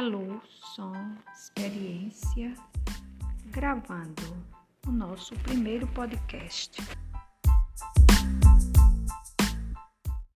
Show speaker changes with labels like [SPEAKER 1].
[SPEAKER 1] Alô, som, experiência, gravando o nosso primeiro podcast.